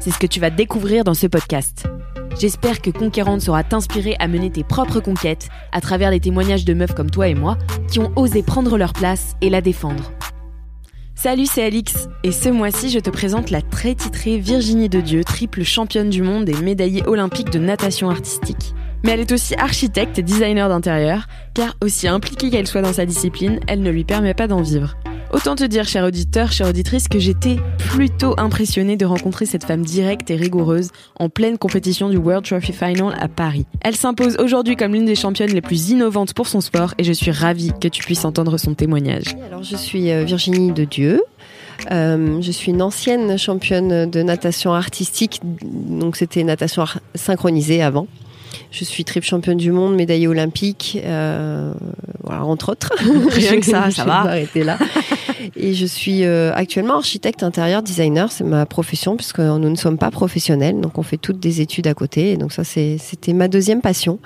C'est ce que tu vas découvrir dans ce podcast. J'espère que Conquérante saura t'inspirer à mener tes propres conquêtes à travers des témoignages de meufs comme toi et moi qui ont osé prendre leur place et la défendre. Salut, c'est Alix et ce mois-ci je te présente la très titrée Virginie de Dieu, triple championne du monde et médaillée olympique de natation artistique. Mais elle est aussi architecte et designer d'intérieur, car aussi impliquée qu'elle soit dans sa discipline, elle ne lui permet pas d'en vivre. Autant te dire, cher auditeur, chère auditrice, que j'étais plutôt impressionnée de rencontrer cette femme directe et rigoureuse en pleine compétition du World Trophy Final à Paris. Elle s'impose aujourd'hui comme l'une des championnes les plus innovantes pour son sport et je suis ravie que tu puisses entendre son témoignage. Alors, je suis euh, Virginie de Dieu. Euh, je suis une ancienne championne de natation artistique, donc c'était natation synchronisée avant. Je suis triple championne du monde, médaillée olympique, euh, voilà, entre autres. Rien que ça, ça va. arrêter là. Et je suis euh, actuellement architecte intérieur designer, c'est ma profession puisque nous ne sommes pas professionnels, donc on fait toutes des études à côté. Et donc ça, c'était ma deuxième passion.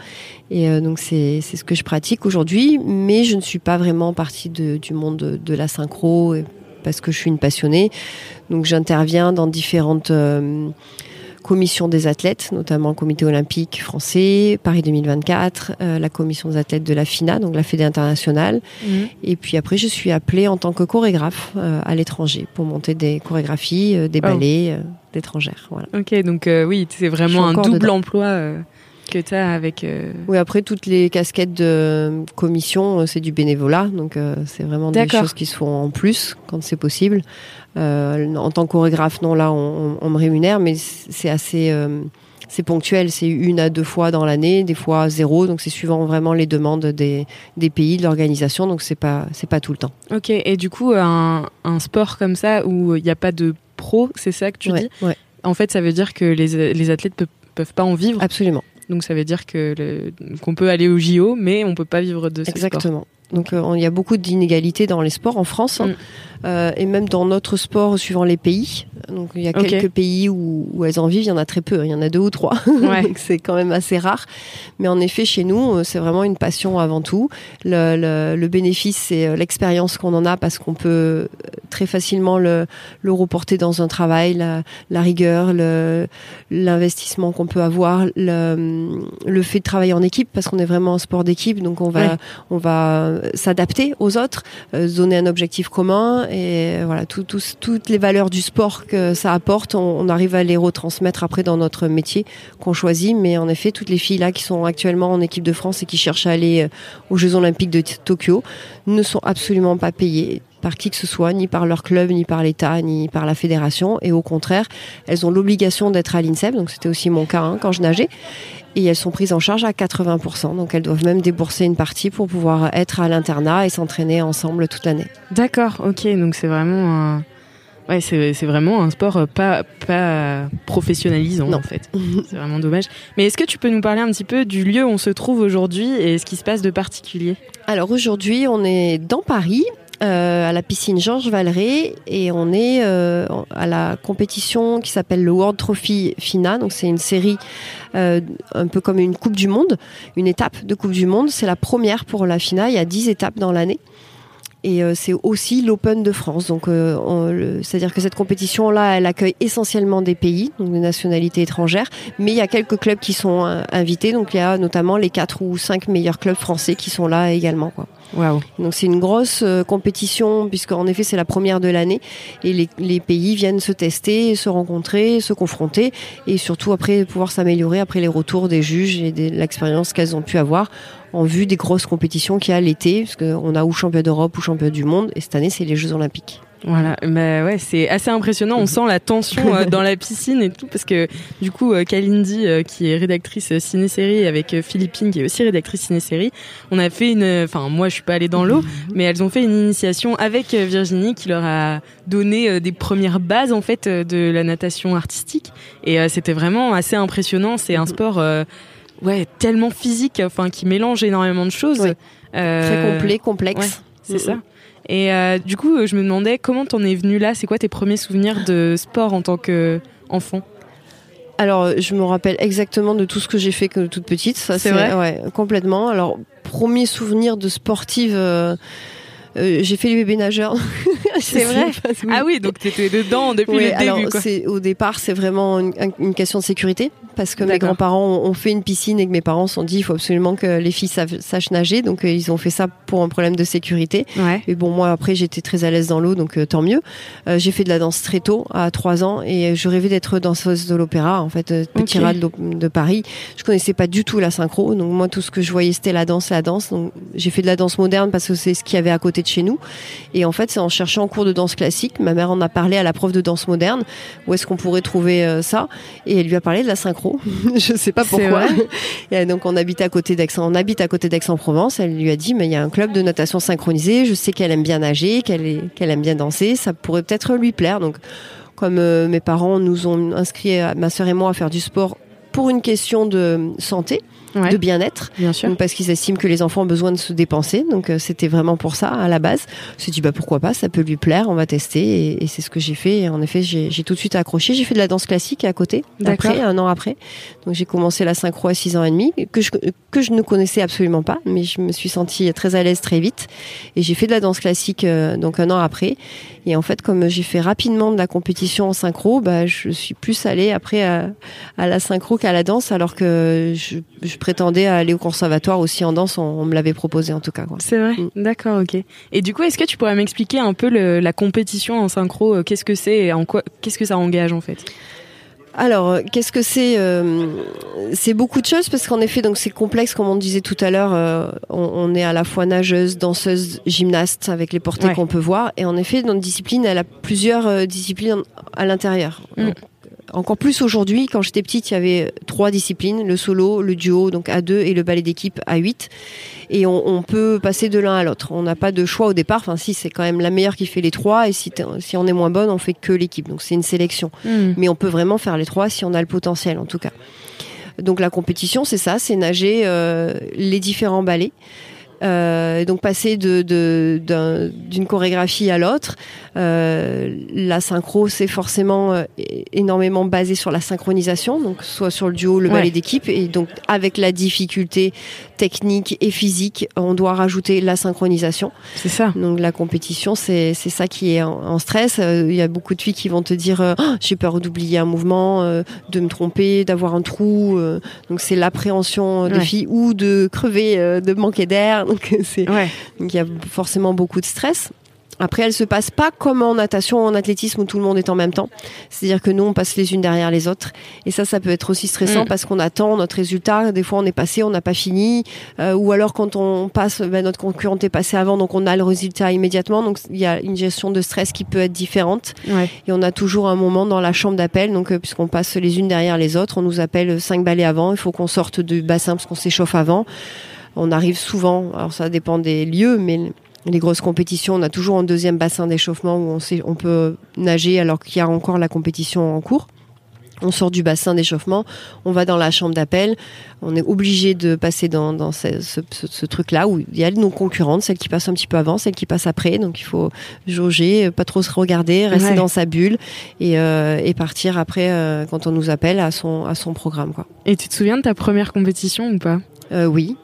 Et euh, donc c'est ce que je pratique aujourd'hui, mais je ne suis pas vraiment partie de, du monde de, de la synchro parce que je suis une passionnée. Donc j'interviens dans différentes euh, commission des athlètes, notamment le comité olympique français, Paris 2024, euh, la commission des athlètes de la FINA, donc la Fédé internationale. Mhm. Et puis après, je suis appelée en tant que chorégraphe euh, à l'étranger pour monter des chorégraphies, euh, des oh. ballets d'étrangères. Voilà. Ok, donc oui, c'est vraiment un double emploi que tu as avec. Oui, après, toutes les casquettes de commission, c'est du bénévolat. Donc, c'est vraiment des choses qui se font en plus quand c'est possible. Euh, en tant que chorégraphe, non, là, on, me rémunère, mais c'est assez euh, c'est ponctuel, c'est une à deux fois dans l'année, des fois zéro, donc c'est suivant vraiment les demandes des, des pays, de l'organisation, donc c'est pas c'est pas tout le temps. Ok, et du coup un, un sport comme ça où il n'y a pas de pro, c'est ça que tu dis? ouais. En fait, ça veut dire que les, les athlètes peuvent, peuvent pas en vivre? Absolument. Donc ça veut dire que qu'on peut aller au JO, mais on peut pas vivre de ce Exactement. Donc euh, il y a beaucoup d'inégalités dans les sports en France hein. mm. Euh, et même dans notre sport suivant les pays. Donc il y a quelques pays où, où, elles en vivent, il y en a très peu, il y en a deux ou trois. Ouais. c'est quand même assez rare. Mais en effet, chez nous, euh, c'est vraiment une passion avant tout. Le, le, le bénéfice, c'est euh, l'expérience qu'on en a parce qu'on peut très facilement le, le reporter dans un travail, la, la rigueur, l'investissement qu'on peut avoir, le, le fait de travailler en équipe parce qu'on est vraiment un sport d'équipe, donc on va, on va s'adapter aux autres, euh, donner un objectif commun et voilà, tout, tout, toutes les valeurs du sport que ça apporte, on, arrive à les retransmettre après dans notre métier qu'on choisit. Mais en effet, toutes les filles là qui sont actuellement en équipe de France et qui cherchent à aller euh, aux Jeux Olympiques de Tokyo ne sont absolument pas payées par qui que ce soit, ni par leur club, ni par l'État, ni par la fédération. Et au contraire, elles ont l'obligation d'être à l'INSEP, donc c'était aussi mon cas hein, quand je nageais. Et elles sont prises en charge à 80%, donc elles doivent même débourser une partie pour pouvoir être à l'internat et s'entraîner ensemble toute l'année. D'accord, ok, donc c'est vraiment un... Ouais, c'est, vraiment un sport euh, pas, pas professionnalisant en fait. c'est vraiment dommage. Mais est-ce que tu peux nous parler un petit peu du lieu où on se trouve aujourd'hui et ce qui se passe de particulier? Alors aujourd'hui, on est dans Paris, euh, à la piscine Georges Valeret et on est euh, à la compétition qui s'appelle le World Trophy FINA. Donc c'est une série euh, un peu comme une Coupe du Monde, une étape de Coupe du Monde. C'est la première pour la FINA. Il y a 10 étapes dans l'année. Et c'est aussi l'Open de France. Donc, c'est-à-dire que cette compétition-là, elle accueille essentiellement des pays, donc des nationalités étrangères, mais il y a quelques clubs qui sont invités. Donc, il y a notamment les quatre ou cinq meilleurs clubs français qui sont là également. Quoi. Waouh. Donc c'est une grosse euh, compétition puisqu'en effet c'est la première de l'année et les, pays viennent se tester, se rencontrer, se confronter et surtout après pouvoir s'améliorer après les retours des juges et de l'expérience qu'elles ont pu avoir en vue des grosses compétitions qu'il y a l'été, parce a ou champion d'Europe ou champion du monde, et cette année c'est les Jeux Olympiques. Voilà, bah ouais, c'est assez impressionnant. On sent la tension euh, dans la piscine et tout, parce que du coup, euh, Kalindi, euh, qui est rédactrice ciné-série, avec Philippine, qui est aussi rédactrice ciné-série, on a fait une. Enfin, moi, je suis pas allée dans l'eau, mais elles ont fait une initiation avec Virginie, qui leur a donné des premières bases en fait de la natation artistique, et c'était vraiment assez impressionnant. C'est un sport. Ouais, tellement physique, enfin qui mélange énormément de choses. Très complet, complexe. c'est ça. Et euh, du coup, je me demandais comment t'en es venu là? C'est quoi tes premiers souvenirs de sport en tant qu'enfant alors, je me rappelle exactement de tout ce que j'ai fait que toute petite. Ça, c'est vrai? Ouais, complètement. Alors, premier souvenir de sportive. Euh, euh, j'ai fait les bébés nageurs. c'est vrai? Ah oui, donc tu étais dedans depuis le début. Quoi. Au départ, c'est vraiment une, une, question de sécurité parce que mes grands-parents ont fait une piscine et que mes parents se sont dit il faut absolument que les filles sachent nager. Donc euh, ils ont fait ça pour un problème de sécurité. Ouais. Et bon, moi après j'étais très à l'aise dans l'eau, donc euh, tant mieux. Euh, j'ai fait de la danse très tôt, à 3 ans, et je rêvais d'être danseuse de l'opéra, en fait, petit okay. de, de, Paris. Je connaissais pas du tout la synchro, donc moi tout ce que je voyais c'était la danse, la danse. Donc j'ai fait de la danse moderne parce que c'est ce qu'il y avait à côté de chez nous. Et en fait, c'est en cherchant en cours de danse classique, ma mère en a parlé à la prof de danse moderne, où est-ce qu'on pourrait trouver ça, et elle lui a parlé de la synchro. je sais pas pourquoi. Et donc on habite à côté d'Aix, on habite à côté d'Aix-en-Provence. Elle lui a dit mais il y a un club de natation synchronisé. Je sais qu'elle aime bien nager, qu'elle qu'elle aime bien danser. Ça pourrait peut-être lui plaire. Donc comme euh, mes parents nous ont inscrit ma sœur et moi à faire du sport pour une question de santé ouais. de bien-être. Bien sûr. Donc, parce qu'ils estiment que les enfants ont besoin de se dépenser. Donc, euh, c'était vraiment pour ça à la base. Je me suis dit, bah, pourquoi pas, ça peut lui plaire, on va tester. Et, et c'est ce que j'ai fait. Et en effet, j'ai tout de suite accroché. J'ai fait de la danse classique à côté, après, un an après. Donc, j'ai commencé la synchro à 6 ans et demi, que je, que je ne connaissais absolument pas, mais je me suis sentie très à l'aise très vite. Et j'ai fait de la danse classique, euh, donc un an après. Et en fait, comme j'ai fait rapidement de la compétition en synchro, bah, je suis plus allée après à, à la synchro qu'à la danse, alors que je, je prétendais aller au conservatoire aussi en danse. On, on me l'avait proposé en tout cas. C'est vrai. Mm. D'accord, ok. Et du coup, est-ce que tu pourrais m'expliquer un peu le, la compétition en synchro Qu'est-ce que c'est et en quoi Qu'est-ce que ça engage en fait? Alors, qu'est-ce que c'est euh, C'est beaucoup de choses parce qu'en effet, donc c'est complexe, comme on disait tout à l'heure. Euh, on, on, est à la fois nageuse, danseuse, gymnaste avec les portées ouais. qu'on peut voir. Et en effet, notre discipline, elle a plusieurs euh, disciplines à l'intérieur. Mm. Encore plus aujourd'hui, quand j'étais petite, il y avait trois disciplines, le solo, le duo, donc à 2 et le ballet d'équipe à 8. Et on, on, peut passer de l'un à l'autre. On n'a pas de choix au départ. Enfin, si, c'est quand même la meilleure qui fait les trois. Et si, si on est moins bonne, on fait que l'équipe. Donc c'est une sélection. Mm. Mais on peut vraiment faire les trois si on a le potentiel, en tout cas. Donc la compétition, c'est ça, c'est nager euh, les différents ballets. Euh, donc passer de, de, d'une chorégraphie à l'autre. Euh, la synchro, c'est forcément euh, énormément basé sur la synchronisation, donc soit sur le duo, le ballet ouais. d'équipe, et donc avec la difficulté technique et physique, on doit rajouter la synchronisation. C'est ça. Donc la compétition, c'est, c'est ça qui est en, en stress. Euh, Il y a beaucoup de filles qui vont te dire oh, j'ai peur d'oublier un mouvement, euh, de me tromper, d'avoir un trou. donc c'est l'appréhension des ouais. filles ou de crever, de manquer d'air. Donc c'est ouais. donc il y a forcément beaucoup de stress. Après, elle se passe pas comme en natation ou en athlétisme où tout le monde est en même temps. C'est-à-dire que nous, on passe les unes derrière les autres. Et ça, ça peut être aussi stressant Mm. parce qu'on attend notre résultat. Des fois, on est passé, on n'a pas fini. Euh, ou alors, quand on passe, ben, notre concurrente est passé avant, donc on a le résultat immédiatement. Donc, il y a une gestion de stress qui peut être différente. Ouais. Et on a toujours un moment dans la chambre d'appel. Donc, euh, puisqu'on passe les unes derrière les autres, on nous appelle cinq balais avant. Il faut qu'on sorte du bassin parce qu'on s'échauffe avant. On arrive souvent, alors ça dépend des lieux, mais les grosses compétitions, on a toujours un deuxième bassin d'échauffement où on, sait, on peut nager alors qu'il y a encore la compétition en cours. On sort du bassin d'échauffement, on va dans la chambre d'appel, on est obligé de passer dans, dans ce, ce, ce, ce truc-là où il y a nos concurrentes, celles qui passent un petit peu avant, celles qui passent après, donc il faut jauger, pas trop se regarder, rester ouais. dans sa bulle et, euh, et partir après euh, quand on nous appelle à son, à son programme. Quoi. Et tu te souviens de ta première compétition ou pas? Euh, Oui,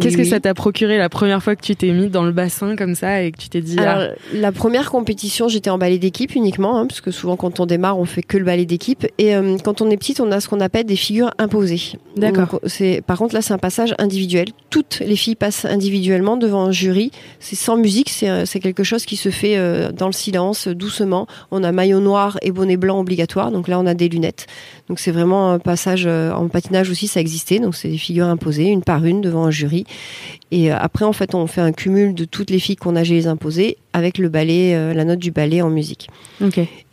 Qu'est-ce que ça t'a procuré la première fois que tu t'es mis dans le bassin comme ça et que tu t'es dit Alors, ah. la première compétition, j'étais en ballet d'équipe uniquement, hein, parce que souvent quand on démarre, on fait que le ballet d'équipe. Et euh, quand on est petite, on a ce qu'on appelle des figures imposées. D'accord. C'est par contre là, c'est un passage individuel. Toutes les filles passent individuellement devant un jury. C'est sans musique, c'est euh, quelque chose qui se fait euh, dans le silence, doucement. On a maillot noir et bonnet blanc obligatoire. Donc là, on a des lunettes. Donc c'est vraiment un passage en patinage aussi, ça existait. Donc c'est des figures imposées, une par une devant un jury. Et euh, après, en fait, on fait un cumul de toutes les filles qu'on a les imposées avec le ballet, euh, la note du ballet en musique.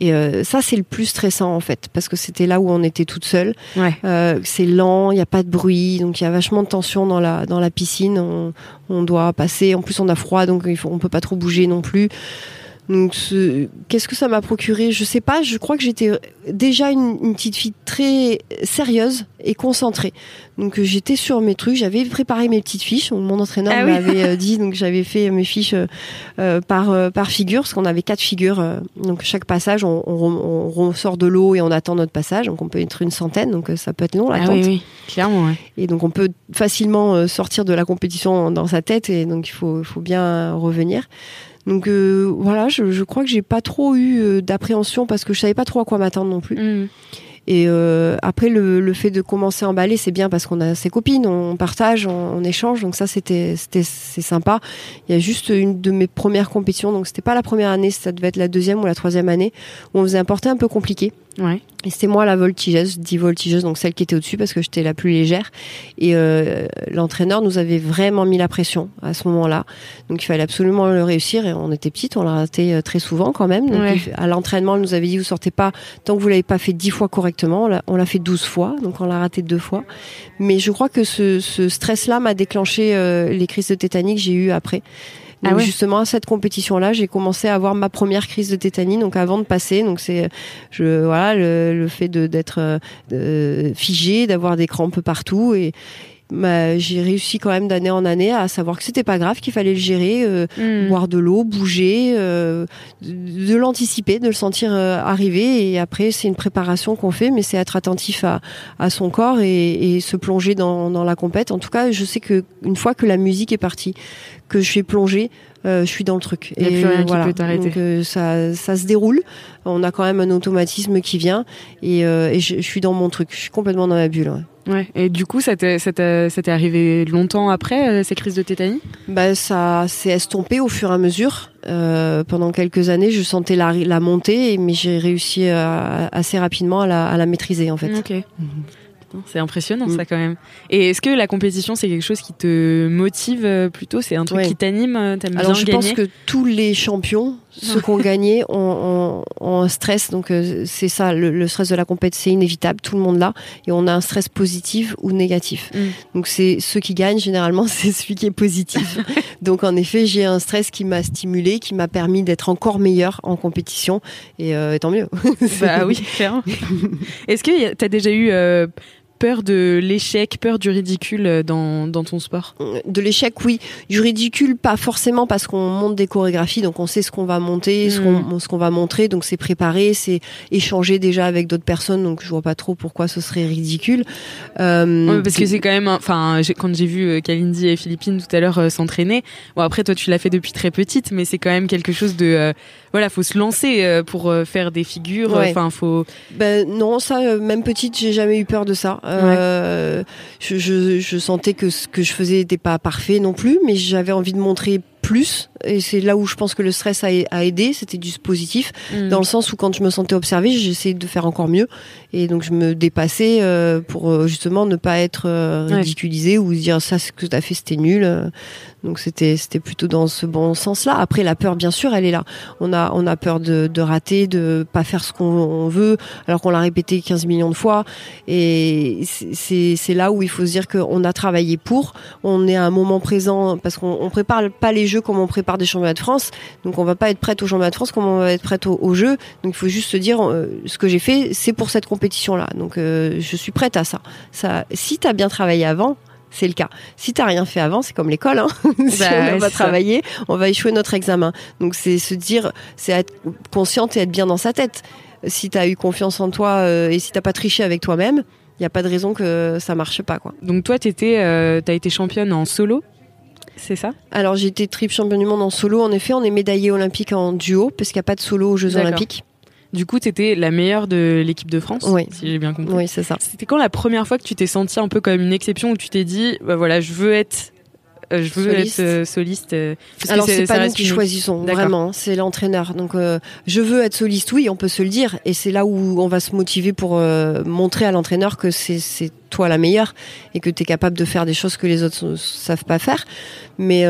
Et euh, ça, c'est le plus stressant en fait, parce que c'était là où on était toute seule. c'est lent, il n'y a pas de bruit, donc il y a vachement de tension dans la dans la piscine. On, on, doit passer. En plus, on a froid, donc il faut, on peut pas trop bouger non plus. Donc, qu'est-ce que ça m'a procuré? Je sais pas. Je crois que j'étais déjà une, petite fille très sérieuse et concentrée. Donc, euh, j'étais sur mes trucs. J'avais préparé mes petites fiches. Mon entraîneur ah m'avait euh, dit. Donc, j'avais fait mes fiches euh, par par figure, parce qu'on avait quatre figures. donc, chaque passage, on, on, ressort de l'eau et on attend notre passage. Donc, on peut être une centaine. Donc, ça peut être long l'attente. Ah oui, oui, clairement. Ouais. Et donc, on peut facilement sortir de la compétition dans sa tête. Et donc, il faut, il faut bien revenir. Donc euh, voilà, je, je, crois que j'ai pas trop eu euh, d'appréhension parce que je savais pas trop à quoi m'attendre non plus. Mm. Et euh, après, le, le, fait de commencer à ballet, c'est bien parce qu'on a ses copines, on partage, on, échange. Donc ça, c'était c'était c'est sympa. Il y a juste une de mes premières compétitions, donc c'était pas la première année, ça devait être la deuxième ou la troisième année, où on faisait un porté un peu compliqué. Ouais. Et c'était moi la voltigeuse, dit voltigeuse, donc celle qui était au-dessus parce que j'étais la plus légère. Et euh, l'entraîneur nous avait vraiment mis la pression à ce moment-là. Donc il fallait absolument le réussir. Et on était petites, on l'a raté euh, très souvent quand même. Donc à l'entraînement, il nous avait dit vous sortez pas tant que vous l'avez pas fait dix fois correctement. On l'a fait douze fois, donc on l'a raté deux fois. Mais je crois que ce, ce stress-là m'a déclenché euh, les crises de tétanie que j'ai eues après. Ah justement à cette compétition-là, j'ai commencé à avoir ma première crise de tétanie. Donc avant de passer, donc c'est je voilà le, le fait de d'être euh, figé, d'avoir des crampes partout et bah, j'ai réussi quand même d'année en année à savoir que c'était pas grave, qu'il fallait le gérer, euh, hmm. boire de l'eau, bouger, euh, de, l'anticiper, de le sentir euh, arriver. Et après, c'est une préparation qu'on fait, mais c'est être attentif à, à son corps et, et se plonger dans, dans, la compète. En tout cas, je sais que une fois que la musique est partie, que je suis plongée, euh, je suis dans le truc. Il n'y a plus rien qui peut t'arrêter. Donc euh, ça, ça se déroule. On a quand même un automatisme qui vient et, euh, et je, je, suis dans mon truc. Je suis complètement dans ma bulle. Ouais. Ouais. Et du coup, ça t'est arrivé longtemps après ces crises de tétanie? Bah ça s'est estompé au fur et à mesure. Euh, pendant quelques années, je sentais la, la montée, mais j'ai réussi assez rapidement à la, à la, maîtriser en fait. Ok. Mhm. C'est impressionnant ça mm. quand même. Et est-ce que la compétition c'est quelque chose qui te motive euh, plutôt? C'est un truc qui t'anime euh, Alors je pense que tous les champions, ceux qui ont gagné, ont, un stress. Donc euh, c'est ça, le, stress de la compétition, c'est inévitable, tout le monde l'a. Et on a un stress positif ou négatif. Mm. Donc c'est ceux qui gagnent généralement, c'est celui qui est positif. donc en effet, j'ai un stress qui m'a stimulé, qui m'a permis d'être encore meilleur en compétition. Et tant mieux. bah oui, clairement. Est-ce que tu as déjà eu peur de l'échec, peur du ridicule euh, dans, dans ton sport? De l'échec, oui. Du ridicule, pas forcément parce qu'on monte des chorégraphies, donc on sait ce qu'on va monter, ce qu'on hmm. va montrer, donc c'est préparé, c'est échanger déjà avec d'autres personnes, donc je vois pas trop pourquoi ce serait ridicule. Euh, parce que c'est quand même, enfin, quand j'ai vu euh, Kalindi et Philippine tout à l'heure s'entraîner, bon après toi tu l'as fait depuis très petite, mais c'est quand même quelque chose de, voilà, faut se lancer pour faire des figures, enfin faut. Ben non, ça, même petite, j'ai jamais eu peur de ça. Euh, je, je, je, sentais que ce que je faisais n'était pas parfait non plus, mais j'avais envie de montrer plus. Et c'est là où je pense que le stress a, a aidé. C'était du positif. Mm. dans le sens où quand je me sentais observée j'essayais de faire encore mieux. Et donc je me dépassais euh, pour euh, justement ne pas être euh, ridiculisée ou dire ça ce que tu as fait c'était nul. Donc c'était c'était plutôt dans ce bon sens là après la peur bien sûr elle est là. On a on a peur de, de rater de pas faire ce qu'on veut alors qu'on l'a répété 15 millions de fois. Et c'est c'est là où il faut se dire qu'on a travaillé pour. On est à un moment présent parce qu'on on prépare pas les comme on prépare des championnats de France. Donc on va pas être prête aux championnats de France comme on va être prête aux, jeux. Donc il faut juste se dire euh, ce que j'ai fait, c'est pour cette compétition là. Donc euh, je suis prête à ça. Ça si tu as bien travaillé avant, c'est le cas. Si t'as rien fait avant, c'est comme l'école. Hein. si bah, on va travailler, on va échouer notre examen. Donc c'est se dire, c'est être consciente et être bien dans sa tête. Si tu as eu confiance en toi euh, et si t'as pas triché avec toi-même, il n'y a pas de raison que ça marche pas quoi. Donc toi tu étais as été championne en solo c'est ça? Alors j'ai été triple championne du monde en solo. En effet, on est médaillé olympique en duo parce qu'il n'y a pas de solo aux Jeux olympiques. Du coup, tu étais la meilleure de l'équipe de France, oui. si j'ai bien compris. Oui, c'est ça. C'était quand la première fois que tu t'es sentie un peu comme une exception où tu t'es dit, bah voilà, je veux être je veux soliste. être euh, soliste. Euh, Alors c'est pas nous qui choisissons vraiment, c'est l'entraîneur. Donc je veux être soliste, oui, on peut se le dire, et c'est là où on va se motiver pour montrer à l'entraîneur que c'est toi la meilleure et que tu es capable de faire des choses que les autres ne savent pas faire. Mais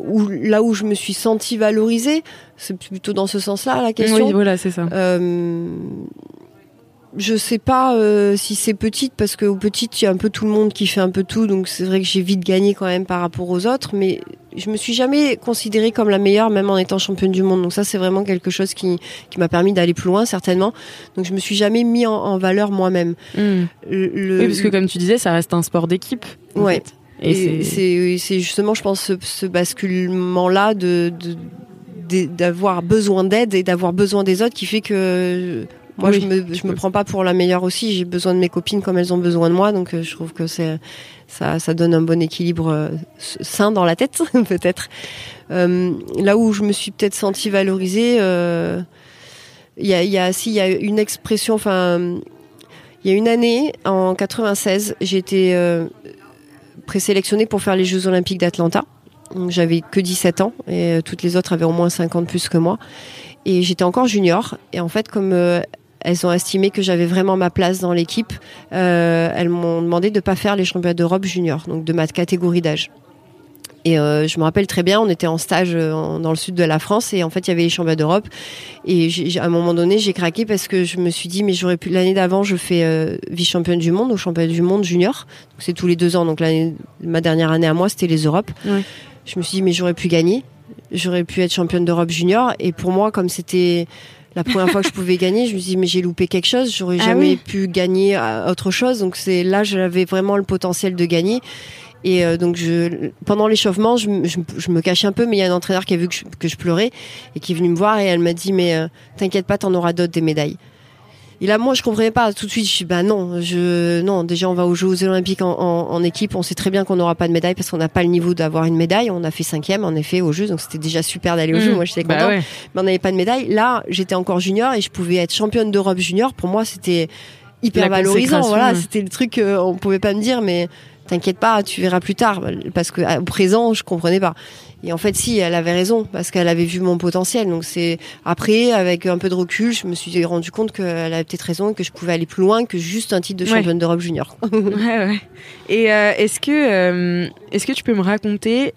où, là où je me suis sentie valorisée, c'est plutôt dans ce sens-là la question. Oui, voilà, c'est ça. Euh, je sais pas euh, si c'est petite parce que petite il y a un peu tout le monde qui fait un peu tout donc c'est vrai que j'ai vite gagné quand même par rapport aux autres mais je me suis jamais considérée comme la meilleure même en étant championne du monde. Donc ça c'est vraiment quelque chose qui, qui m'a permis d'aller plus loin certainement. Donc je me suis jamais mis en, valeur moi-même. Hmm. oui parce que comme tu disais ça reste un sport d'équipe ouais. et, c'est justement je pense ce, basculement là de, de d'avoir besoin d'aide et d'avoir besoin des autres qui fait que moi, je me, je me prends pas pour la meilleure aussi. J'ai besoin de mes copines comme elles ont besoin de moi. Donc, euh, je trouve que c'est, ça, ça donne un bon équilibre euh, sain dans la tête, peut-être. Euh, là où je me suis peut-être sentie valorisée, il y a, y a, si, il y a une expression, enfin, il y a une année, en 96, j'ai été présélectionnée pour faire les Jeux Olympiques d'Atlanta. J'avais que 17 ans et toutes les autres avaient au moins 50 plus que moi. Et j'étais encore junior. Et en fait, comme elles ont estimé que j'avais vraiment ma place dans l'équipe. Euh, elles m'ont demandé de ne pas faire les championnats d'Europe junior, donc de ma catégorie d'âge. Et euh, je me rappelle très bien, on était en stage euh, dans le sud de la France et en fait il y avait les championnats d'Europe. Et à un moment donné, j'ai craqué parce que je me suis dit, mais j'aurais pu. L'année d'avant, je fais vice-championne du monde au championnat du monde junior. C'est tous les deux ans. Donc ma dernière année à moi, c'était les Europes. Je me suis dit, mais j'aurais pu gagner. J'aurais pu être championne d'Europe junior. Et pour moi, comme c'était la première fois que je pouvais gagner, je me suis dit mais j'ai loupé quelque chose, j'aurais ah jamais pu gagner autre chose. Donc c'est là j'avais vraiment le potentiel de gagner. Et euh, donc je, pendant l'échauffement, je, je, me cachais un peu, mais il y a un entraîneur qui a vu que je, que je pleurais et qui est venu me voir et elle m'a dit mais euh, t'inquiète pas, t'en auras d'autres des médailles. Et là, moi, je comprenais pas. Tout de suite, je suis bah non, je non. Déjà, on va aux Jeux Olympiques en, en, équipe. On sait très bien qu'on n'aura pas de médaille parce qu'on n'a pas le niveau d'avoir une médaille. On a fait cinquième, en effet, aux Jeux, donc c'était déjà super d'aller aux Jeux. Mmh. Moi, j'étais bah contente. Mais on n'avait pas de médaille. Là, j'étais encore junior et je pouvais être championne d'Europe junior. Pour moi, c'était hyper valorisant. Voilà, c'était le truc qu'on pouvait pas me dire, mais t'inquiète pas, tu verras plus tard. Parce que au présent, je comprenais pas. Et en fait, si, elle avait raison parce qu'elle avait vu mon potentiel. Donc c'est après, avec un peu de recul, je me suis rendu compte qu'elle avait peut-être raison et que je pouvais aller plus loin que juste un titre de championne d'Europe junior. ouais, ouais. Et euh, est-ce que euh, est-ce que tu peux me raconter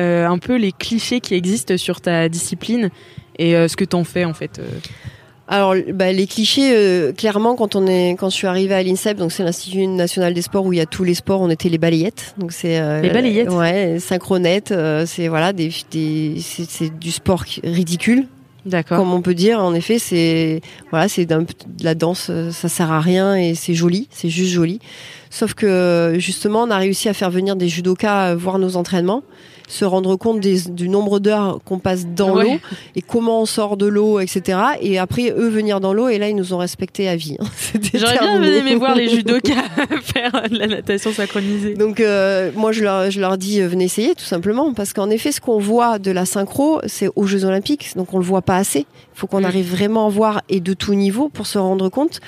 euh, un peu les clichés qui existent sur ta discipline et ce que t'en fais en fait alors, bah, les clichés, euh, clairement, quand on est, quand je suis arrivée à l'INSEP, donc c'est l'Institut national des sports où il y a tous les sports, on était les balayettes. Donc c'est euh, les balayettes? Ouais, synchronettes. Euh, c'est voilà, des, des c'est du sport ridicule. D'accord. Comme on peut dire, en effet, c'est voilà, c'est de la danse, ça sert à rien et c'est joli, c'est juste joli. Sauf que justement, on a réussi à faire venir des judokas voir nos entraînements se rendre compte du nombre d'heures qu'on passe dans l'eau et comment on sort de l'eau, etc. Et après, eux venir dans l'eau et là, ils nous ont respecté à vie. Hein. J'aurais bien aimé voir les judokas faire de la natation synchronisée. Donc, euh, moi, je leur, je leur dis, euh, venez essayer, tout simplement. Parce qu'en effet, ce qu'on voit de la synchro, c'est aux Jeux Olympiques. Donc, on le voit pas assez. Il faut qu'on arrive vraiment à voir et de tout niveau pour se rendre compte.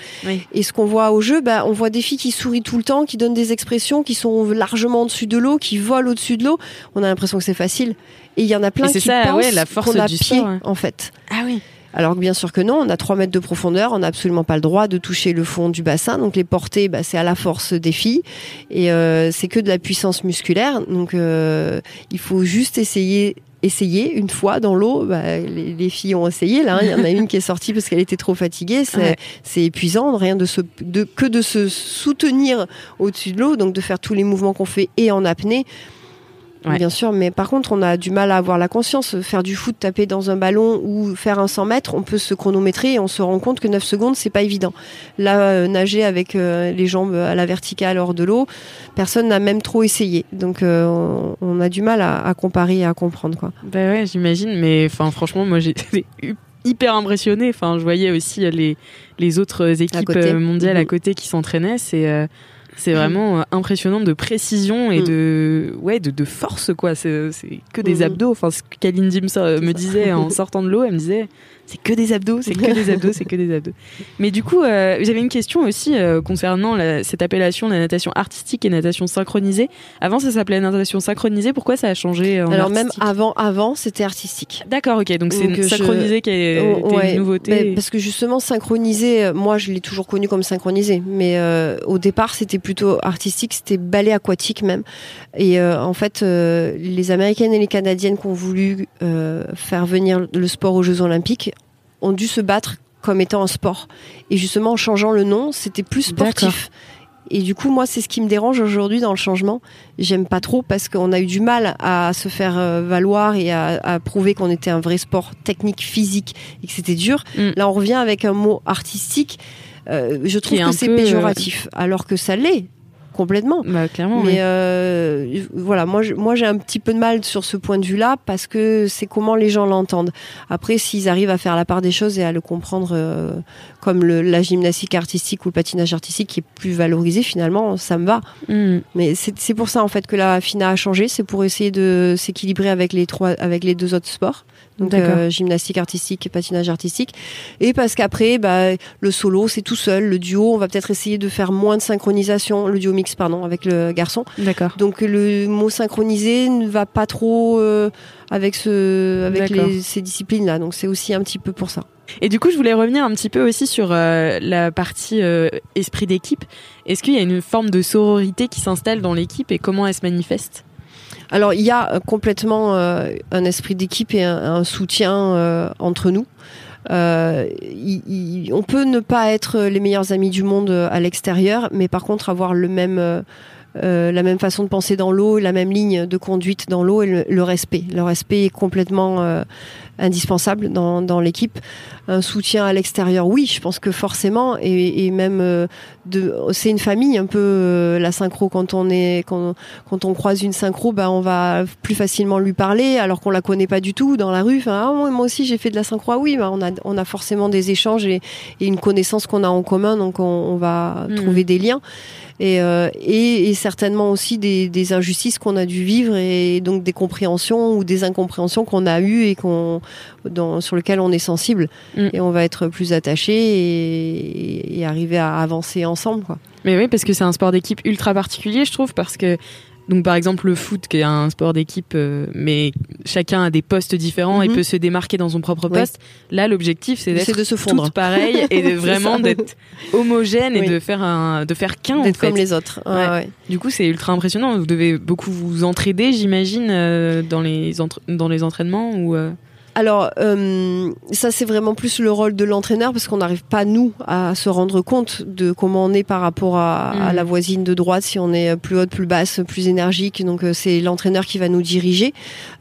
Et ce qu'on voit au jeu, bah, on voit des filles qui sourient tout le temps, qui donnent des expressions, qui sont largement au-dessus de l'eau, qui volent au-dessus de l'eau. On a l'impression que c'est facile. Et il y en a plein qui ça, pensent la force qu'on a du pied, en fait. Ah oui. Alors que bien sûr que non, on a 3 mètres de profondeur, on n'a absolument pas le droit de toucher le fond du bassin. Donc les portées, bah, c'est à la force des filles et euh, c'est que de la puissance musculaire. Donc euh, il faut juste essayer essayer une fois dans l'eau. Bah, les, filles ont essayé. Là, il y en a une qui est sortie parce qu'elle était trop fatiguée. C'est épuisant, rien de, se, de que de se soutenir au-dessus de l'eau, donc de faire tous les mouvements qu'on fait et en apnée bien sûr. Mais par contre, on a du mal à avoir la conscience. Faire du foot, taper dans un ballon ou faire un 100 mètres, on peut se chronométrer et on se rend compte que 9 secondes, c'est pas évident. Là, euh, nager avec euh, les jambes à la verticale hors de l'eau, personne n'a même trop essayé. Donc, euh, on, a du mal à, comparer et à comprendre, quoi. Bah ouais, j'imagine. Mais enfin, franchement, moi, j'ai hyper impressionné. Enfin, je voyais aussi les, les autres équipes mondiales à mhm. côté qui s'entraînaient. C'est C'est vraiment impressionnant de précision et de ouais de, de force quoi. C'est que des abdos. Enfin, ce que Kaline Dim me disait en sortant de l'eau, elle me disait c'est que des abdos, c'est que des abdos, c'est que des abdos. Mais du coup, euh, j'avais une question aussi euh, concernant cette appellation, la natation artistique et natation synchronisée. Avant, ça s'appelait natation synchronisée. Pourquoi ça a changé en Alors même avant, avant, c'était artistique. D'accord, ok. Donc c'est synchronisé qui est oh, une nouveauté. parce que justement, synchronisé, euh, moi, je l'ai toujours connu comme synchronisé, mais au départ, c'était plutôt artistique. C'était ballet aquatique même. Et en fait, les Américaines et les Canadiennes qui ont voulu faire venir le sport aux Jeux Olympiques ont dû se battre comme étant un sport. Et justement, en changeant le nom, c'était plus sportif. Et du coup, moi, c'est ce qui me dérange aujourd'hui dans le changement. J'aime pas trop parce qu'on a eu du mal à se faire euh, valoir et à, prouver qu'on était un vrai sport technique, physique et que c'était dur. Mm. Là, on revient avec un mot artistique. Euh, je trouve que c'est péjoratif, euh, alors que ça l'est complètement. Bah, clairement. Mais euh, voilà, moi, moi j'ai un petit peu de mal sur ce point de vue-là parce que c'est comment les gens l'entendent. Après, s'ils arrivent à faire la part des choses et à le comprendre euh, comme le, la gymnastique artistique ou le patinage artistique qui est plus valorisé, finalement, ça me va. Hmm. Mais c'est pour ça en fait que la FINA a changé, c'est pour essayer de s'équilibrer avec les trois, avec les deux autres sports donc euh, gymnastique artistique et patinage artistique. Et parce qu'après, bah, le solo, c'est tout seul. Le duo, on va peut-être essayer de faire moins de synchronisation. Le duo mix, pardon, avec le garçon. D'accord. Donc le mot synchronisé ne va pas trop euh, avec ce, avec ces disciplines-là. Donc c'est aussi un petit peu pour ça. Et du coup, je voulais revenir un petit peu aussi sur euh, la partie esprit d'équipe. Est-ce qu'il y a une forme de sororité qui s'installe dans l'équipe et comment elle se manifeste? Alors il y a euh, complètement euh, un esprit d'équipe et un, soutien euh, entre nous. on peut ne pas être les meilleurs amis du monde à l'extérieur, mais par contre avoir le même la même façon de penser dans l'eau, la même ligne de conduite dans l'eau et le, respect. Le respect est complètement indispensable dans, dans l'équipe. Un soutien à l'extérieur, oui, je pense que forcément, et, et même euh, de, c'est une famille un peu euh, la synchro quand on est quand, quand on croise une synchro, bah on va plus facilement lui parler alors qu'on la connaît pas du tout dans la rue. Enfin, ah, moi aussi j'ai fait de la synchro, ah oui, bah, on a on a forcément des échanges et, et une connaissance qu'on a en commun, donc on, on va mmh. trouver des liens. Et, euh, et, et, certainement aussi des, des injustices qu'on a dû vivre et donc des compréhensions ou des incompréhensions qu'on a eues et qu'on dans, sur lequel on est sensible mm. et on va être plus attaché et, et, arriver à avancer ensemble quoi. Mais oui parce que c'est un sport d'équipe ultra particulier je trouve parce que donc par exemple le foot qui est un sport d'équipe, euh, mais chacun a des postes différents et mhm. peut se démarquer dans son propre poste. Là l'objectif c'est d'être de se fondre pareil et de vraiment d'être homogène et de faire un de faire qu'un d'être comme les autres. Ouais. Du coup c'est ultra impressionnant. Vous devez beaucoup vous entraider j'imagine euh, dans les dans les entraînements ou. Euh alors, euh, ça c'est vraiment plus le rôle de l'entraîneur parce qu'on n'arrive pas nous à se rendre compte de comment on est par rapport à, à, mm. la voisine de droite, si on est plus haute, plus basse, plus énergique. Donc euh, c'est l'entraîneur qui va nous diriger.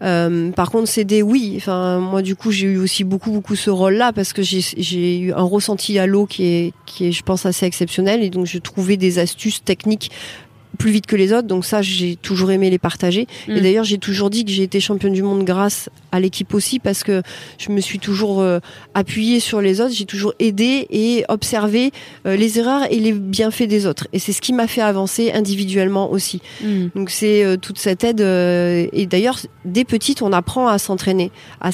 Euh, par contre, c'est des oui. Enfin, moi du coup, j'ai eu aussi beaucoup beaucoup ce rôle-là parce que j'ai eu un ressenti à l'eau qui est qui est, je pense, assez exceptionnel et donc je trouvais des astuces techniques plus vite que les autres. Donc ça, j'ai toujours aimé les partager. Et mm. d'ailleurs, j'ai toujours dit que j'ai été championne du monde grâce à l'équipe aussi parce que je me suis toujours euh, appuyée sur les autres. J'ai toujours aidé et observé euh, les erreurs et les bienfaits des autres. Et c'est ce qui m'a fait avancer individuellement aussi. Mm. Donc c'est euh, toute cette aide. et d'ailleurs, dès petite, on apprend à s'entraîner, à,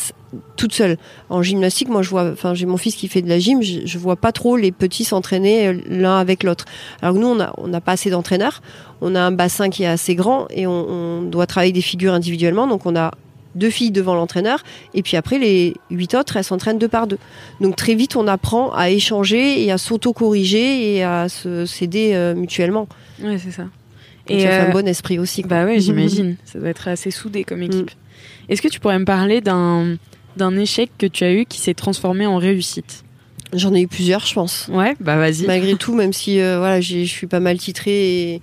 toute seule. En gymnastique, moi, je vois, enfin, j'ai mon fils qui fait de la gym, je, je vois pas trop les petits s'entraîner euh, l'un avec l'autre. Alors que nous, on a, on n'a pas assez d'entraîneurs. On a un bassin qui est assez grand et on, on doit travailler des figures individuellement. Donc, on a deux filles devant l'entraîneur et puis après les huit autres elles s'entraînent deux par deux donc très vite on apprend à échanger et à s'auto-corriger et à se s'aider euh, mutuellement ouais c'est ça et ça fait un euh, bon esprit aussi bah ouais j'imagine ça doit être assez soudé comme équipe mm. est-ce que tu pourrais me parler d'un d'un échec que tu as eu qui s'est transformé en réussite J'en ai eu plusieurs, je pense. Ouais, bah vas-y. Malgré tout, même si euh, voilà, je suis pas mal titrée et,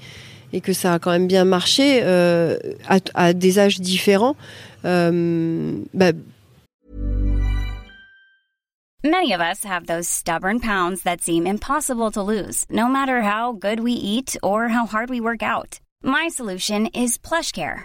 et, que ça a quand même bien marché euh, à, à, des âges différents. Euh, bah... Many of us have those stubborn pounds that seem impossible to lose, no matter how good we eat or how hard we work out. My solution is PlushCare.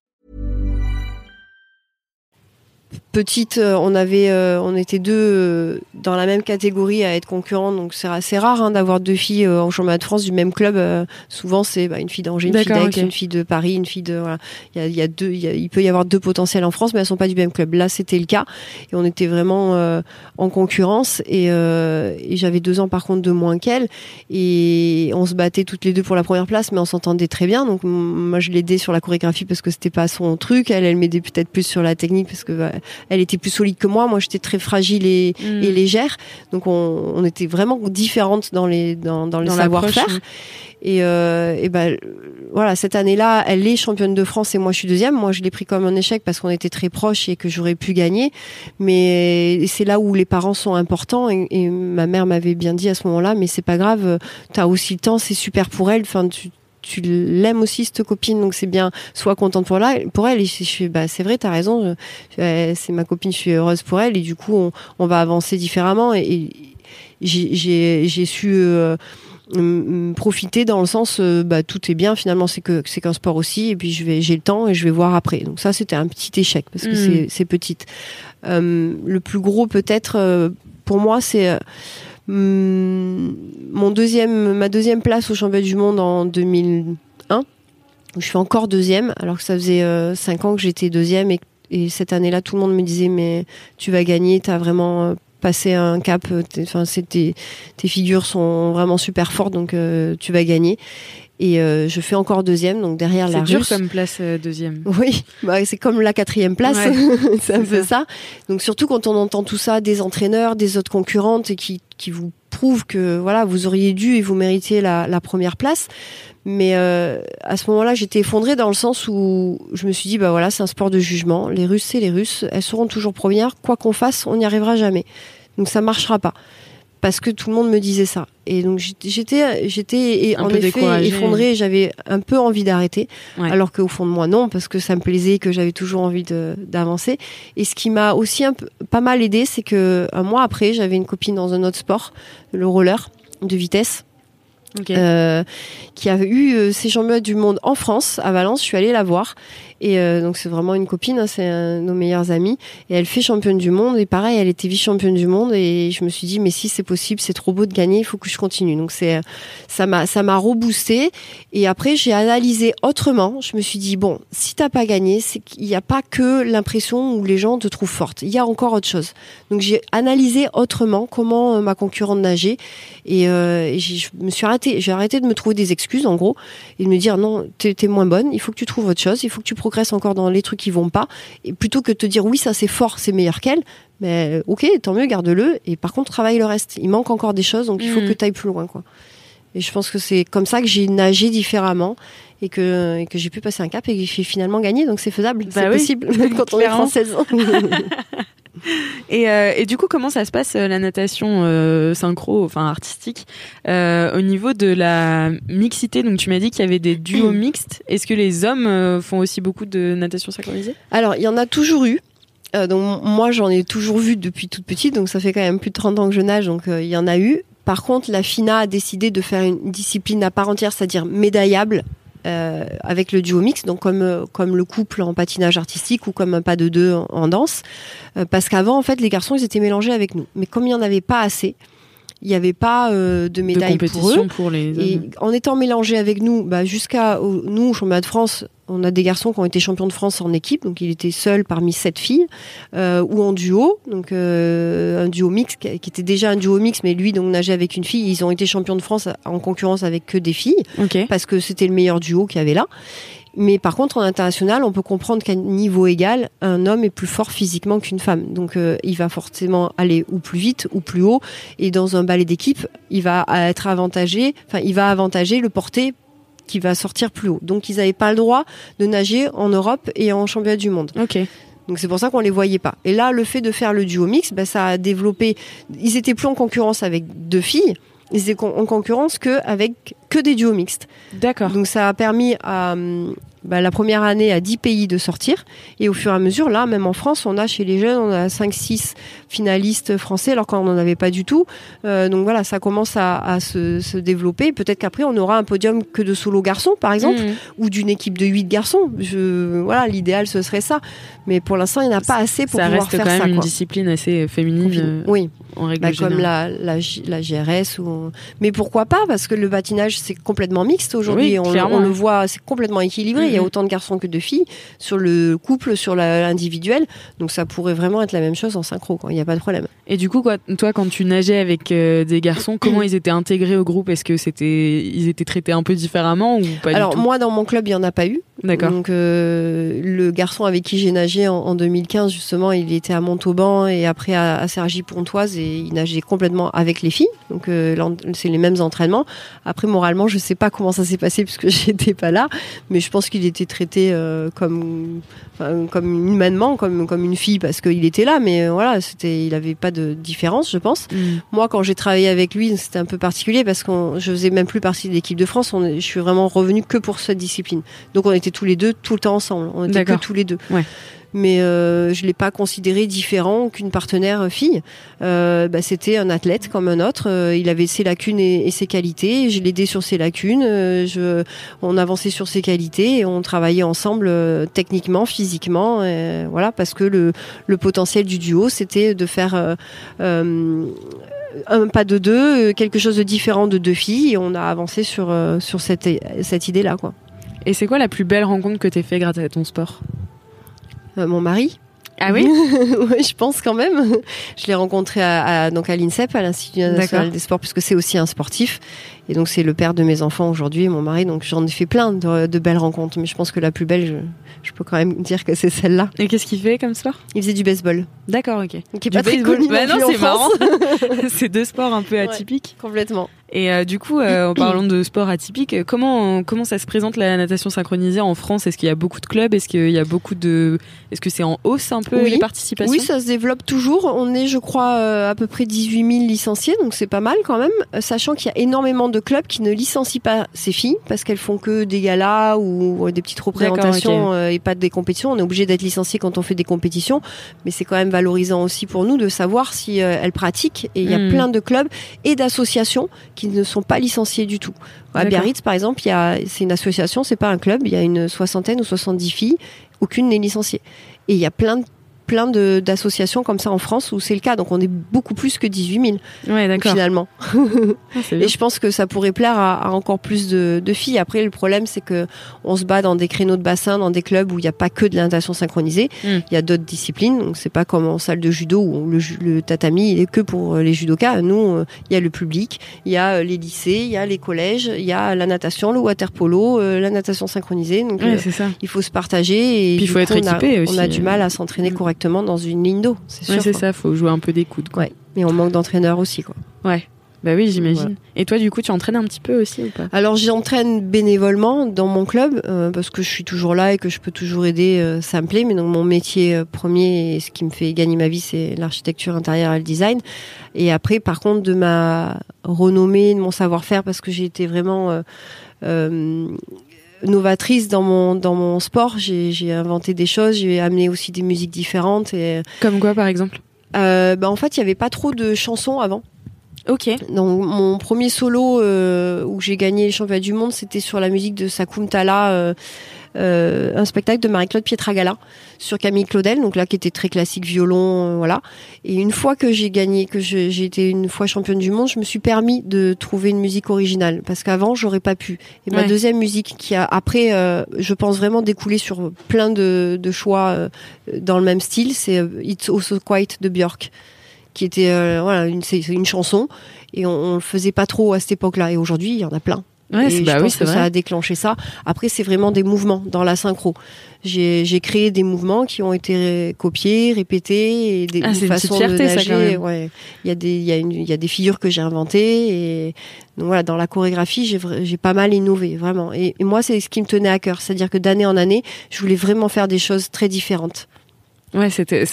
Petite, euh, on avait, euh, on était deux euh, dans la même catégorie à être concurrents, donc c'est assez rare hein, d'avoir deux filles euh, en championnat de France du même club. euh, souvent, c'est bah, une fille d'Angers, une fille d'Aix, une fille de Paris, une fille de. Voilà. Il y a, il y a deux, il, y a- il peut y avoir deux potentiels en France, mais elles sont pas du même club. Là, c'était le cas, et on était vraiment euh, en concurrence. Et, euh, et j'avais deux ans par contre de moins qu'elle, et on se battait toutes les deux pour la première place, mais on s'entendait très bien. Donc moi, je l'aidais sur la chorégraphie parce que c'était pas son truc. Elle, elle m'aidait peut-être plus sur la technique parce que bah, elle était plus solide que moi. Moi, j'étais très fragile et, Mm. et légère. Donc on, on était vraiment différentes dans les dans, dans le savoir-faire. Et, euh, et ben voilà, cette année-là, elle est championne de France et moi je suis deuxième. Moi, je l'ai pris comme un échec parce qu'on était très proches et que j'aurais pu gagner. Mais c'est là où les parents sont importants et, et ma mère m'avait bien dit à ce moment-là, mais c'est pas grave, t'as aussi le temps, c'est super pour elle. Enfin, tu tu l'aimes aussi cette copine donc c'est bien sois contente pour là pour elle. Et je suis bah c'est vrai t'as raison euh, c'est ma copine je suis heureuse pour elle. Et du coup on, on va avancer différemment. Et, et j'ai- j'ai su euh, profiter dans le sens euh, bah tout est bien finalement c'est que c'est qu'un sport aussi. Et puis je vais j'ai le temps et je vais voir après. Donc ça c'était un petit échec parce que Mm. c'est petite. Euh, le plus gros peut-être pour moi c'est mon deuxième ma deuxième place au championnat du monde en 2001 où je suis encore deuxième alors que ça faisait euh, cinq ans que j'étais deuxième et, et cette année-là tout le monde me disait mais tu vas gagner t'as vraiment euh, passé un cap euh, t'es- enfin tes figures sont vraiment super fortes, donc euh, tu vas gagner. Et euh, je fais encore deuxième, donc derrière la C'est dur comme place euh, deuxième. Oui, bah, c'est comme la quatrième place, Ouais, c'est un peu ça. Donc surtout quand on entend tout ça des entraîneurs, des autres concurrentes et qui, qui vous prouvent que voilà vous auriez dû et vous méritez la, la première place. Mais euh, à ce moment-là, j'étais effondrée dans le sens où je me suis dit bah voilà c'est un sport de jugement. Les Russes c'est les Russes, elles seront toujours premières. Quoi qu'on fasse, on n'y arrivera jamais. Donc ça marchera pas parce que tout le monde me disait ça. Et donc j'étais j'étais et en effet effondrée. J'avais un peu envie d'arrêter, Ouais. alors qu'au fond de moi non, parce que ça me plaisait, que j'avais toujours envie d'avancer. Et ce qui m'a aussi un peu, pas mal aidé, c'est que un mois après, j'avais une copine dans un autre sport, le roller de vitesse. Euh, qui a eu euh, ses championnats du monde en France, à Valence. Je suis allée la voir. Et euh, donc, c'est vraiment une copine, hein, c'est nos meilleures amies. Et elle fait championne du monde. Et pareil, elle était vice-championne du monde. Et je me suis dit, mais si c'est possible, c'est trop beau de gagner, il faut que je continue. Donc, c'est, euh, ça m'a, ça m'a reboosté. Et après, j'ai analysé autrement. Je me suis dit, bon, si t'as pas gagné, c'est qu'il n'y a pas que l'impression où les gens te trouvent forte. Il y a encore autre chose. Donc, j'ai analysé autrement comment euh, ma concurrente nageait. Et, je me suis arrêtée, j'ai arrêté de me trouver des excuses en gros et de me dire non, t'es es moins bonne, il faut que tu trouves autre chose, il faut que tu progresses encore dans les trucs qui vont pas. Et plutôt que de te dire oui, ça c'est fort, c'est meilleur qu'elle, mais euh, ok, tant mieux, garde-le. Et par contre, travaille le reste. Il manque encore des choses, donc il faut Mhm. que tu ailles plus loin. quoi. Et je pense que c'est comme ça que j'ai nagé différemment et que, et que j'ai pu passer un cap et que j'ai finalement gagné. Donc c'est faisable, Bah c'est oui, possible, même quand on est française. Et, euh, et du coup, comment ça se passe euh, la natation euh, synchro, enfin artistique, euh, au niveau de la mixité? Donc, tu m'as dit qu'il y avait des duos mixtes. Est-ce que les hommes font aussi beaucoup de natation synchronisée? Alors, il y en a toujours eu. Donc moi, j'en ai toujours vu depuis toute petite, donc ça fait quand même plus de 30 ans que je nage, donc il y en a eu. Par contre, la FINA a décidé de faire une discipline à part entière, c'est-à-dire médaillable, euh, avec le duo mix, donc comme euh, comme le couple en patinage artistique ou comme un pas de deux en, en danse, Euh, parce qu'avant, en fait, les garçons, ils étaient mélangés avec nous. Mais comme il n'y en avait pas assez, il n'y avait pas euh, de de médailles pour eux. pour, les Et en étant mélangés avec nous, bah, jusqu'à nous, au championnat de France, on a des garçons qui ont été champions de France en équipe, donc il était seul parmi sept filles, euh, ou en duo, donc euh, un duo mix qui était déjà un duo mix, mais lui donc nageait avec une fille. Ils ont été champions de France en concurrence avec que des filles parce que c'était le meilleur duo qu'il y avait là. Mais par contre, en international, on peut comprendre qu'à niveau égal, un homme est plus fort physiquement qu'une femme. Donc, euh, il va forcément aller ou plus vite ou plus haut. Et dans un ballet d'équipe, il va être avantagé, enfin, il va avantager le porté qui va sortir plus haut. Donc, ils n'avaient pas le droit de nager en Europe et en championnat du monde. Ok. Donc c'est pour ça qu'on les voyait pas. Et là, le fait de faire le duo mix, bah, ça a développé. Ils étaient plus en concurrence avec deux filles. Ils étaient en concurrence que avec que des duos mixtes. D'accord. Donc ça a permis à, hum, bah, la première année à 10 pays de sortir. Et au fur et à mesure, là, même en France, on a chez les jeunes, on a 5-6 finalistes français, alors qu'on n'en avait pas du tout. Euh, donc voilà, ça commence à, à se, se, développer. Peut-être qu'après, on aura un podium que de solo garçons, par exemple, mmh. ou d'une équipe de 8 garçons. Je, voilà, l'idéal, ce serait ça. Mais pour l'instant, il n'y en a pas assez pour ça pouvoir reste faire quand même ça. une quoi. discipline assez féminine. euh, Oui. En règle Bah, comme la, la, GRS ou mais pourquoi pas parce que le patinage c'est complètement mixte aujourd'hui Oui, on, clairement. on le voit c'est complètement équilibré il y a Mhm. autant de garçons que de filles sur le couple sur l'individuel. Donc ça pourrait vraiment être la même chose en synchro il n'y a pas de problème. Et du coup, quoi, toi, quand tu nageais avec euh, des garçons, comment ils étaient intégrés au groupe? Est-ce que c'était, ils étaient traités un peu différemment ou pas alors du tout? moi dans mon club il y en a pas eu. D'accord. donc euh, le garçon avec qui j'ai nagé en, en 2015 justement il était à Montauban et après à, à Cergy-Pontoise et il nageait complètement avec les filles. Donc euh, c'est les mêmes entraînements. Après moralement je sais pas comment ça s'est passé puisque j'étais pas là mais je pense qu'il était traité euh, comme enfin, comme humainement comme comme une fille parce qu'il était là mais euh, voilà c'était il avait pas de différence je pense Mm. moi, quand j'ai travaillé avec lui, c'était un peu particulier parce que je faisais même plus partie de l'équipe de France. On je suis vraiment revenue que pour cette discipline. Donc, on était tous les deux tout le temps ensemble. On était que tous les deux. Ouais. Mais euh, je l'ai pas considéré différent qu'une partenaire fille. Euh, bah, c'était un athlète comme un autre. Euh, il avait ses lacunes et, ses qualités. Je l'aidais sur ses lacunes. Euh, on avançait sur ses qualités et on travaillait ensemble euh, techniquement, physiquement. euh, voilà, parce que le, potentiel du duo, c'était de faire euh, euh, un pas de deux, euh, quelque chose de différent de deux filles. On a avancé sur euh, cette cette idée là, quoi. Et c'est quoi la plus belle rencontre que t'aies fait grâce à ton sport? Euh, mon mari. Ah oui Oui, je pense quand même. Je l'ai rencontré à, à- donc à l'INSEP, à l'Institut national des sports, puisque c'est aussi un sportif. Et donc c'est le père de mes enfants aujourd'hui, et mon mari. Donc j'en ai fait plein de, de belles rencontres, mais je pense que la plus belle, je, je peux quand même dire que c'est celle-là. Et qu'est-ce qu'il fait comme sport? Il faisait du baseball, D'accord, ok. qui est Du pas très baseball. connu Bah non en c'est marrant. C'est deux sports un peu Ouais. atypiques. Complètement. Et euh, du coup, euh, en parlant de sport atypique, euh, comment comment ça se présente la natation synchronisée en France? Est-ce qu'il y a beaucoup de clubs? Est-ce qu'il y a beaucoup de Est-ce que c'est en hausse un peu Oui. les participations? Oui, ça se développe toujours. On est, je crois, euh, à peu près 18 000 licenciés, donc c'est pas mal quand même. Sachant qu'il y a énormément de clubs qui ne licencient pas ces filles parce qu'elles font que des galas ou des petites représentations et pas des compétitions. On est obligé d'être licencié quand on fait des compétitions, mais c'est quand même valorisant aussi pour nous de savoir si elles pratiquent. Et il y a Mm. plein de clubs et d'associations qui ne sont pas licenciés du tout. À. Biarritz, par exemple, il y a, c'est une association, c'est pas un club. Il y a une soixantaine ou 70 filles, aucune n'est licenciée. Et il y a plein de plein d'associations comme ça en France où c'est le cas. Donc on est beaucoup plus que 18 000 Ouais, finalement. Ah. Et je pense que ça pourrait plaire à, à encore plus de, de filles. Après, le problème, c'est que on se bat dans des créneaux de bassin, dans des clubs où il n'y a pas que de la natation synchronisée. Mm. Il y a d'autres disciplines. Donc c'est pas comme en salle de judo où le, tatami il est que pour euh, les judokas. Nous, euh, il y a le public, il y a euh, les lycées, il y a les collèges, il y a la natation, le water polo, la natation synchronisée. Donc Ouais, euh, c'est ça. il faut se partager et Puis il faut être coup, on a- équipé on aussi, a, du mal à s'entraîner Mm. correctement dans une ligne d'eau, c'est sûr. Ouais, c'est ça. Faut jouer un peu des coudes, quoi. Ouais. Mais on manque d'entraîneurs aussi, quoi. Ouais. Bah oui, j'imagine. Voilà. Et toi, du coup, tu entraînes un petit peu aussi ou pas? Alors j'entraîne bénévolement dans mon club euh, parce que je suis toujours là et que je peux toujours aider, euh, ça me plaît. Mais donc mon métier euh, premier et ce qui me fait gagner ma vie, c'est l'architecture intérieure et le design. Et après, par contre, de ma renommée, de mon savoir-faire, parce que j'ai été vraiment novatrice dans mon dans mon sport. J'ai j'ai inventé des choses, j'ai amené aussi des musiques différentes. Et Comme quoi, par exemple euh, bah, en fait, il y avait pas trop de chansons avant. Ok. Donc mon premier solo euh, où j'ai gagné les championnats du monde, c'était sur la musique de Sakoum Tala, euh, euh, un spectacle de Marie-Claude Pietragala sur Camille Claudel, donc là qui était très classique violon, euh, voilà. Et une fois que j'ai gagné, que j'ai été une fois championne du monde, je me suis permis de trouver une musique originale parce qu'avant j'aurais pas pu. Et ma Ouais. deuxième musique qui a après, euh, je pense vraiment découlé sur plein de, de choix euh, dans le même style, c'est euh, It's Also Quiet de Björk qui était euh, voilà une une chanson et on, on le faisait pas trop à cette époque-là et aujourd'hui il y en a plein. Ouais, et je bah oui, pense c'est que ça vrai. a déclenché ça. Après c'est vraiment des mouvements dans la synchro. J'ai créé des mouvements qui ont été copiés, répétés et des Ah, une c'est une fierté, de ça, nager. Ouais, il y a des y a une il y a des figures que j'ai inventées et donc voilà dans la chorégraphie j'ai pas mal innové vraiment. Et, et moi c'est ce qui me tenait à cœur, c'est-à-dire que d'année en année je voulais vraiment faire des choses très différentes. Ouais, c'était,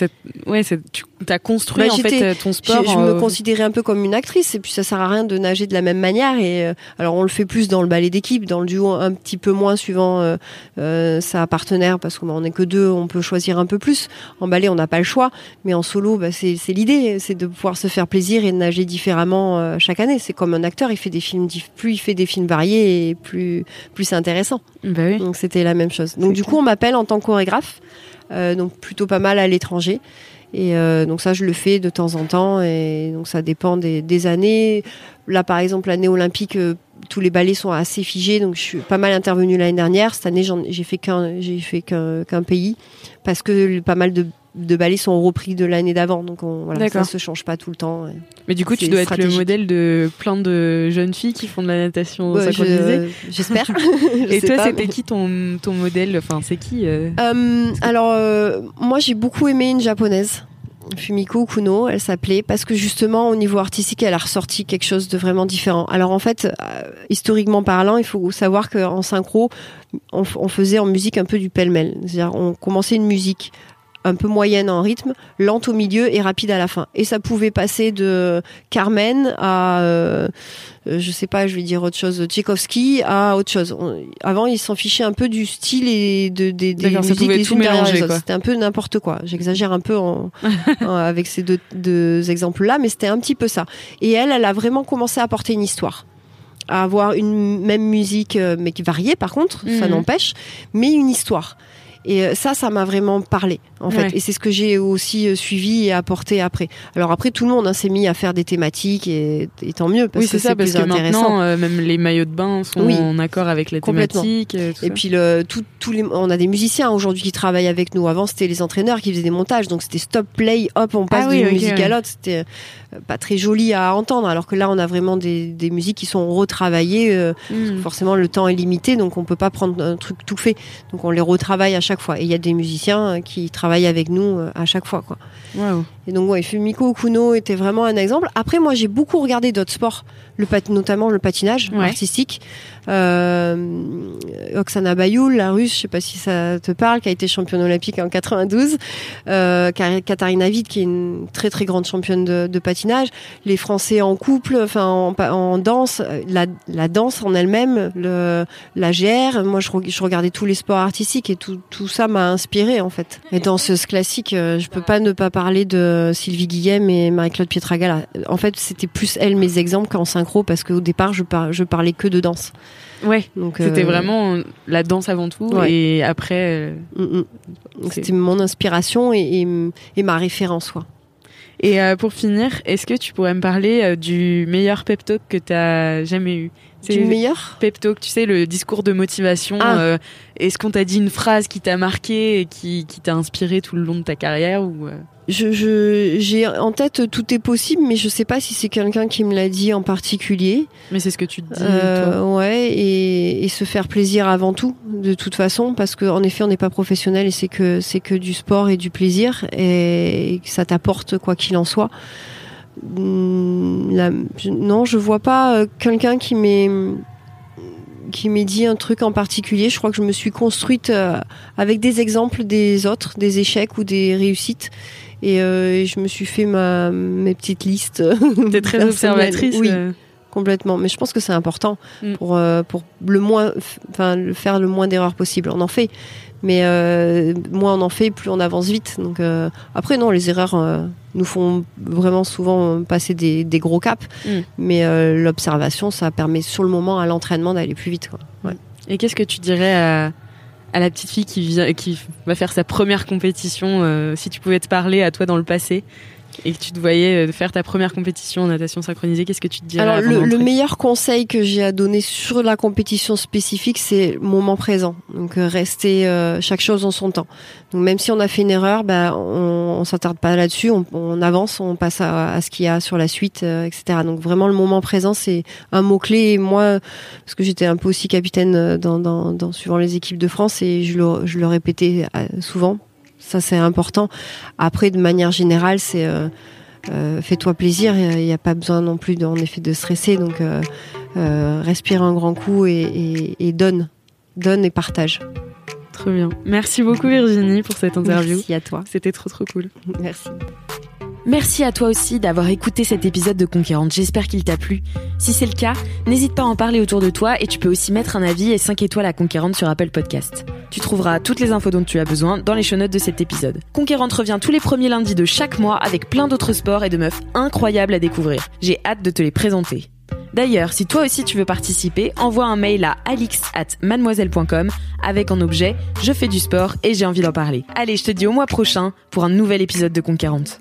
ouais, tu as construit bah, en fait euh, ton sport. Je, me considérais un peu comme une actrice et puis ça sert à rien de nager de la même manière. Et euh, alors on le fait plus dans le ballet d'équipe, dans le duo un petit peu moins suivant euh, euh sa partenaire parce qu'on est que deux, on peut choisir un peu plus. En ballet, on n'a pas le choix, mais en solo, bah, c'est l'idée, c'est de pouvoir se faire plaisir et de nager différemment chaque année. C'est comme un acteur, il fait des films, plus il fait des films variés et plus plus c'est intéressant. Bah oui. Donc c'était la même chose. Donc du coup, on m'appelle en tant que chorégraphe. Euh, donc plutôt pas mal à l'étranger. Et euh, donc ça, je le fais de temps en temps, et donc ça dépend des, des années. Là, par exemple, l'année olympique, euh, tous les ballets sont assez figés, donc je suis pas mal intervenue l'année dernière. Cette année, j'ai fait qu'un, j'ai fait qu'un pays parce que pas mal de de ballets sont repris de l'année d'avant. Donc on, voilà, ça se change pas tout le temps. Mais du coup, tu dois être le modèle de plein de jeunes filles qui font de la natation synchronisée. J'espère. Et toi, c'était qui ton, ton modèle? Enfin, c'est qui euh? Euh, Alors, euh, moi, j'ai beaucoup aimé une japonaise. Fumiko Kuno, elle s'appelait, parce que justement au niveau artistique, elle a ressorti quelque chose de vraiment différent. Alors en fait, historiquement parlant, il faut savoir qu'en synchro, on, on, faisait en musique un peu du pêle-mêle. C'est-à-dire, on commençait une musique un peu moyenne en rythme, lente au milieu et rapide à la fin. Et ça pouvait passer de Carmen à, euh, euh, je sais pas, je vais dire autre chose, Tchaïkovski à autre chose. avant, ils s'en fichaient un peu du style et de, des, des musiques des C'était un peu n'importe quoi. J'exagère un peu en, avec ces deux, deux exemples-là, mais c'était un petit peu ça. Et elle, elle a vraiment commencé à apporter une histoire à avoir une même musique, euh, mais qui variait par contre, ça mhm. n'empêche, mais une histoire. Et euh, ça, ça m'a vraiment parlé, en fait. Et c'est ce que j'ai aussi euh, suivi et apporté après. Alors après, tout le monde hein, s'est mis à faire des thématiques et, tant mieux parce que c'est plus parce intéressant. euh, même les maillots de bain sont en accord avec les thématiques. Et puis le, tout, tout les, on a des musiciens aujourd'hui qui travaillent avec nous. Avant, c'était les entraîneurs qui faisaient des montages, donc c'était stop, play, hop, on passe ah d'une musique à l'autre. C'était pas très joli à entendre. Alors que là, on a vraiment des, des musiques qui sont retravaillées. Hmm. Forcément, le temps est limité, donc on peut pas prendre un truc tout fait. Donc on les retravaille à chaque Et il y a des musiciens euh, qui travaillent avec nous euh, à chaque fois. Et donc, ouais, Fumiko Okuno était vraiment un exemple. Après, moi, j'ai beaucoup regardé d'autres sports, le notamment le patinage artistique. Euh, Oksana Bayoul, la russe, je sais pas si ça te parle, qui a été championne olympique en 92. Euh, Katharina Witt, qui est une très très grande championne de, de patinage. Les Français en couple, enfin en, en danse, la, la, danse en elle-même, le, la GR. Moi, je, je, regardais tous les sports artistiques et tout, tout ça m'a inspiré en fait. Et danseuse classique, euh, je peux pas ne pas parler de Sylvie Guillem et Marie-Claude Pietragala. En fait, c'était plus elle mes exemples qu'en synchro parce qu'au départ, je, par, je parlais que de danse. Ouais. Donc c'était euh, vraiment la danse avant tout et après. Euh, mm, mm. C'était mon inspiration et, et, ma référence, quoi. Et euh, pour finir, est-ce que tu pourrais me parler du meilleur pep talk que tu as jamais eu? Du meilleur Pep talk, tu sais, le discours de motivation. Ah. est-ce qu'on t'a dit une phrase qui t'a marqué et qui, qui t'a inspiré tout le long de ta carrière ou je, j'ai en tête tout est possible, mais je sais pas si c'est quelqu'un qui me l'a dit en particulier. Mais c'est ce que tu te dis. Euh, ouais, et, et, se faire plaisir avant tout, de toute façon, parce qu'en effet, on n'est pas professionnel et c'est que c'est que du sport et du plaisir et, ça t'apporte quoi qu'il en soit. Hum, non, je vois pas euh, quelqu'un qui m'ait qui m'ait dit un truc en particulier. Je crois que je me suis construite euh, avec des exemples des autres, des échecs ou des réussites. Euh, et, je me suis fait ma, mes petites listes. T'es très observatrice. Oui. Euh. Complètement, mais je pense que c'est important mm. pour euh, pour le moins, enfin faire le moins d'erreurs possible. On en fait, mais moins on en fait, plus on avance vite. Donc après non, les erreurs nous font vraiment souvent passer des, des gros caps, mm. mais l'observation ça permet sur le moment à l'entraînement d'aller plus vite. Quoi. Ouais. Et qu'est-ce que tu dirais à à la petite fille qui, vient, qui va faire sa première compétition, euh, si tu pouvais te parler à toi dans le passé? Et que tu te voyais euh, faire ta première compétition en natation synchronisée, qu'est-ce que tu te dirais Alors le, meilleur conseil que j'ai à donner sur la compétition spécifique, c'est le moment présent. Donc euh, rester chaque chose en son temps. Donc même si on a fait une erreur, bah, on, on s'attarde pas là-dessus, on, avance, on passe à, ce qu'il y a sur la suite, etc. Donc vraiment le moment présent, c'est un mot clé. Et moi, parce que j'étais un peu aussi capitaine dans, dans, dans suivant les équipes de France et je le, je le répétais souvent ça, c'est important. Après, de manière générale, c'est euh, euh, fais-toi plaisir. Il n'y a, pas besoin non plus, en effet, de stresser. Donc, euh, respire un grand coup et, et, donne, donne et partage. Trop bien. Merci beaucoup Virginie pour cette interview. Merci à toi. C'était trop trop cool. Merci. Merci à toi aussi d'avoir écouté cet épisode de Conquérante, j'espère qu'il t'a plu. Si c'est le cas, n'hésite pas à en parler autour de toi et tu peux aussi mettre un avis et 5 étoiles à Conquérante sur Apple Podcast. Tu trouveras toutes les infos dont tu as besoin dans les show notes de cet épisode. Conquérante revient tous les premiers lundis de chaque mois avec plein d'autres sports et de meufs incroyables à découvrir. J'ai hâte de te les présenter. D'ailleurs, si toi aussi tu veux participer, envoie un mail à alix at mademoiselle.com avec en objet Je fais du sport et j'ai envie d'en parler. Allez, je te dis au mois prochain pour un nouvel épisode de Conquérante.